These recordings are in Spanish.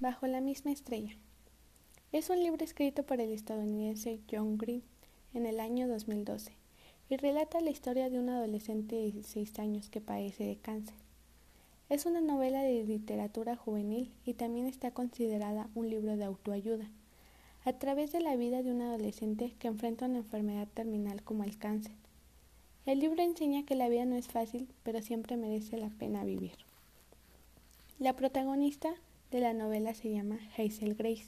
Bajo la misma estrella. Es un libro escrito por el estadounidense John Green en el año 2012 y relata la historia de un adolescente de 16 años que padece de cáncer. Es una novela de literatura juvenil y también está considerada un libro de autoayuda, a través de la vida de un adolescente que enfrenta una enfermedad terminal como el cáncer. El libro enseña que la vida no es fácil, pero siempre merece la pena vivir. La protagonista de la novela se llama Hazel Grace,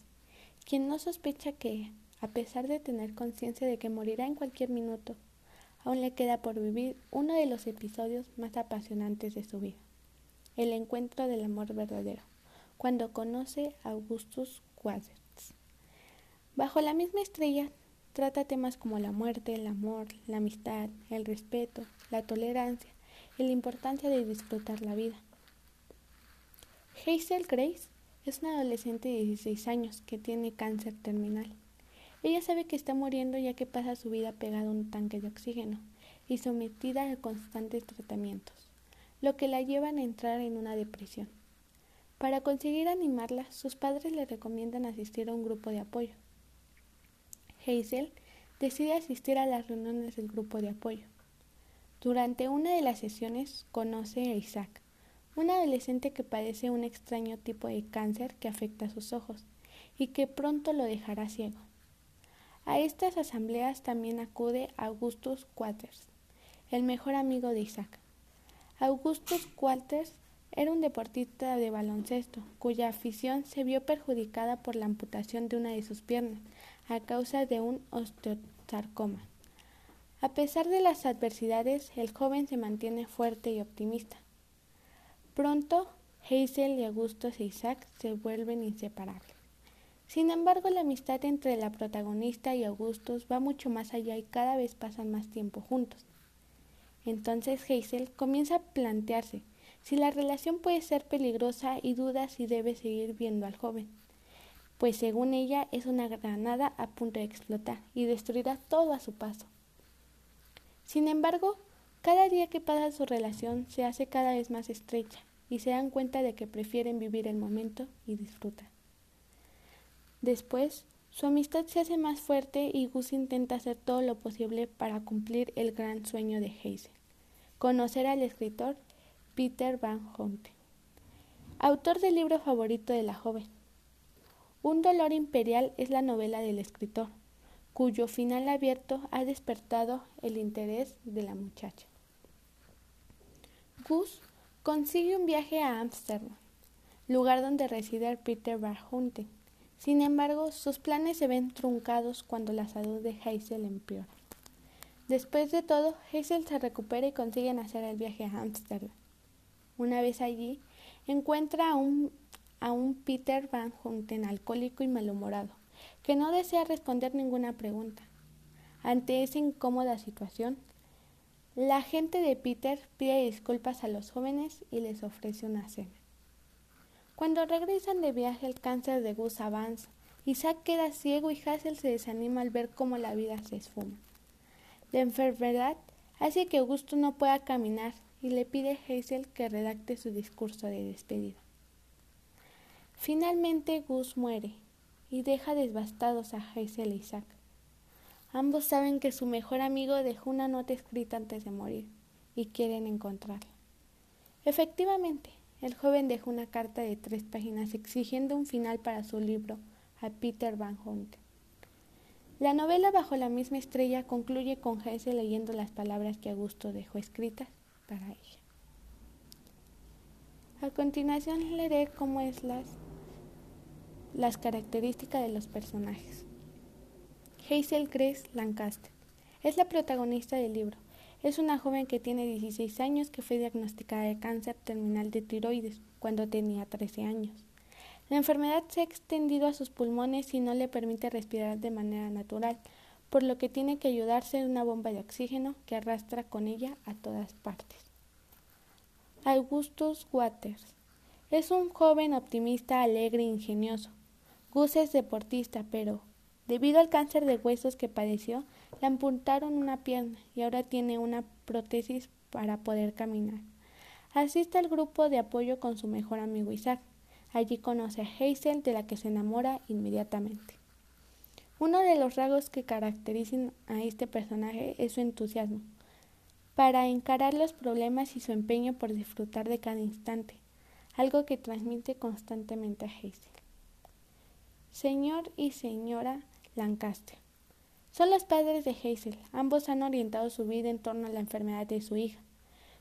quien no sospecha que, a pesar de tener conciencia de que morirá en cualquier minuto, aún le queda por vivir uno de los episodios más apasionantes de su vida el encuentro del amor verdadero, cuando conoce a Augustus Quaderts. Bajo la misma estrella trata temas como la muerte, el amor, la amistad, el respeto, la tolerancia y la importancia de disfrutar la vida. Hazel Grace es una adolescente de 16 años que tiene cáncer terminal. Ella sabe que está muriendo ya que pasa su vida pegada a un tanque de oxígeno y sometida a constantes tratamientos lo que la llevan a entrar en una depresión. Para conseguir animarla, sus padres le recomiendan asistir a un grupo de apoyo. Hazel decide asistir a las reuniones del grupo de apoyo. Durante una de las sesiones conoce a Isaac, un adolescente que padece un extraño tipo de cáncer que afecta a sus ojos y que pronto lo dejará ciego. A estas asambleas también acude Augustus Quaters, el mejor amigo de Isaac. Augustus Walters era un deportista de baloncesto cuya afición se vio perjudicada por la amputación de una de sus piernas a causa de un osteosarcoma. A pesar de las adversidades, el joven se mantiene fuerte y optimista. Pronto, Hazel y Augustus e Isaac se vuelven inseparables. Sin embargo, la amistad entre la protagonista y Augustus va mucho más allá y cada vez pasan más tiempo juntos. Entonces Hazel comienza a plantearse si la relación puede ser peligrosa y duda si debe seguir viendo al joven, pues según ella es una granada a punto de explotar y destruirá todo a su paso. Sin embargo, cada día que pasa su relación se hace cada vez más estrecha y se dan cuenta de que prefieren vivir el momento y disfrutar. Después, su amistad se hace más fuerte y Gus intenta hacer todo lo posible para cumplir el gran sueño de Hazel, conocer al escritor Peter Van Houten, autor del libro favorito de la joven. Un dolor imperial es la novela del escritor, cuyo final abierto ha despertado el interés de la muchacha. Gus consigue un viaje a Ámsterdam, lugar donde reside Peter Van Houten sin embargo, sus planes se ven truncados cuando la salud de Hazel empeora. Después de todo, Hazel se recupera y consiguen hacer el viaje a Amsterdam. Una vez allí, encuentra a un, a un Peter Van Houten alcohólico y malhumorado, que no desea responder ninguna pregunta. Ante esa incómoda situación, la gente de Peter pide disculpas a los jóvenes y les ofrece una cena. Cuando regresan de viaje el cáncer de Gus avanza. Isaac queda ciego y Hazel se desanima al ver cómo la vida se esfuma. La enfermedad hace que Augusto no pueda caminar y le pide a Hazel que redacte su discurso de despedida. Finalmente Gus muere y deja devastados a Hazel e Isaac. Ambos saben que su mejor amigo dejó una nota escrita antes de morir y quieren encontrarla. Efectivamente, el joven dejó una carta de tres páginas exigiendo un final para su libro a Peter Van Houten. La novela Bajo la misma estrella concluye con Hesse leyendo las palabras que Augusto dejó escritas para ella. A continuación leeré cómo es las, las características de los personajes. Hazel Grace Lancaster es la protagonista del libro. Es una joven que tiene 16 años que fue diagnosticada de cáncer terminal de tiroides cuando tenía 13 años. La enfermedad se ha extendido a sus pulmones y no le permite respirar de manera natural, por lo que tiene que ayudarse de una bomba de oxígeno que arrastra con ella a todas partes. Augustus Waters es un joven optimista, alegre e ingenioso. Gus es deportista, pero debido al cáncer de huesos que padeció, le amputaron una pierna y ahora tiene una prótesis para poder caminar. Asiste al grupo de apoyo con su mejor amigo Isaac, Allí conoce a Hazel, de la que se enamora inmediatamente. Uno de los rasgos que caracterizan a este personaje es su entusiasmo para encarar los problemas y su empeño por disfrutar de cada instante, algo que transmite constantemente a Hazel. Señor y señora Lancaster. Son los padres de Hazel. Ambos han orientado su vida en torno a la enfermedad de su hija.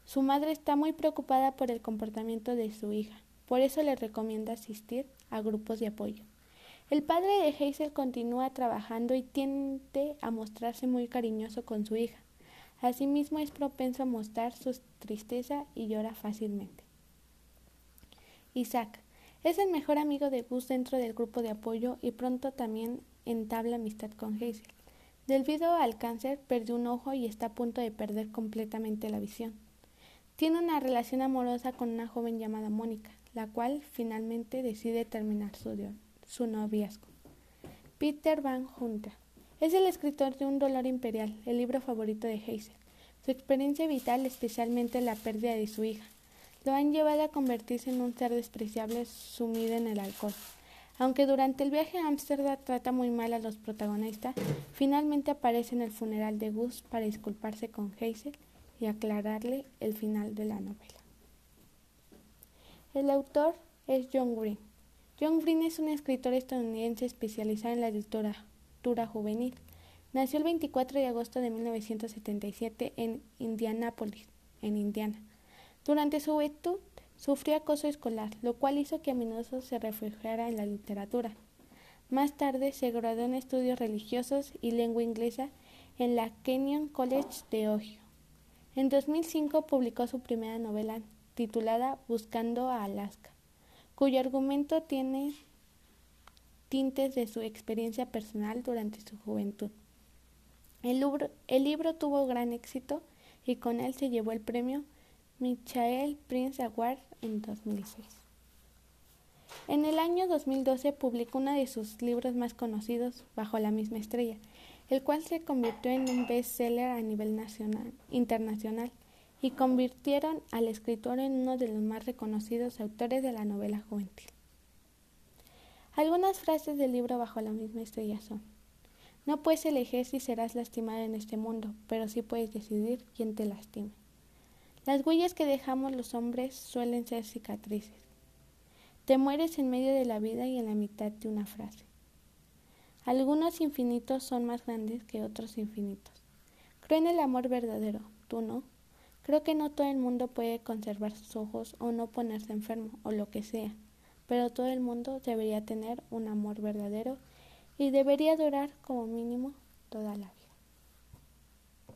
Su madre está muy preocupada por el comportamiento de su hija, por eso le recomienda asistir a grupos de apoyo. El padre de Hazel continúa trabajando y tiende a mostrarse muy cariñoso con su hija. Asimismo es propenso a mostrar su tristeza y llora fácilmente. Isaac es el mejor amigo de Gus dentro del grupo de apoyo y pronto también entabla amistad con Hazel. Debido al cáncer, perdió un ojo y está a punto de perder completamente la visión. Tiene una relación amorosa con una joven llamada Mónica, la cual finalmente decide terminar su, su noviazgo. Peter Van Hunter es el escritor de Un dolor imperial, el libro favorito de Hazel. Su experiencia vital, especialmente la pérdida de su hija, lo han llevado a convertirse en un ser despreciable sumido en el alcohol. Aunque durante el viaje a Ámsterdam trata muy mal a los protagonistas, finalmente aparece en el funeral de Gus para disculparse con Hazel y aclararle el final de la novela. El autor es John Green. John Green es un escritor estadounidense especializado en la literatura juvenil. Nació el 24 de agosto de 1977 en Indianápolis, en Indiana. Durante su juventud sufrió acoso escolar, lo cual hizo que a se refugiara en la literatura. Más tarde se graduó en estudios religiosos y lengua inglesa en la Kenyon College de Ohio. En 2005 publicó su primera novela titulada Buscando a Alaska, cuyo argumento tiene tintes de su experiencia personal durante su juventud. El libro tuvo gran éxito y con él se llevó el premio Michael Prince Award en 2006. En el año 2012 publicó uno de sus libros más conocidos, Bajo la misma estrella, el cual se convirtió en un bestseller a nivel nacional, internacional y convirtieron al escritor en uno de los más reconocidos autores de la novela juvenil. Algunas frases del libro Bajo la misma estrella son No puedes elegir si serás lastimado en este mundo, pero sí puedes decidir quién te lastime. Las huellas que dejamos los hombres suelen ser cicatrices. Te mueres en medio de la vida y en la mitad de una frase. Algunos infinitos son más grandes que otros infinitos. Creo en el amor verdadero, tú no. Creo que no todo el mundo puede conservar sus ojos o no ponerse enfermo o lo que sea, pero todo el mundo debería tener un amor verdadero y debería durar como mínimo toda la vida.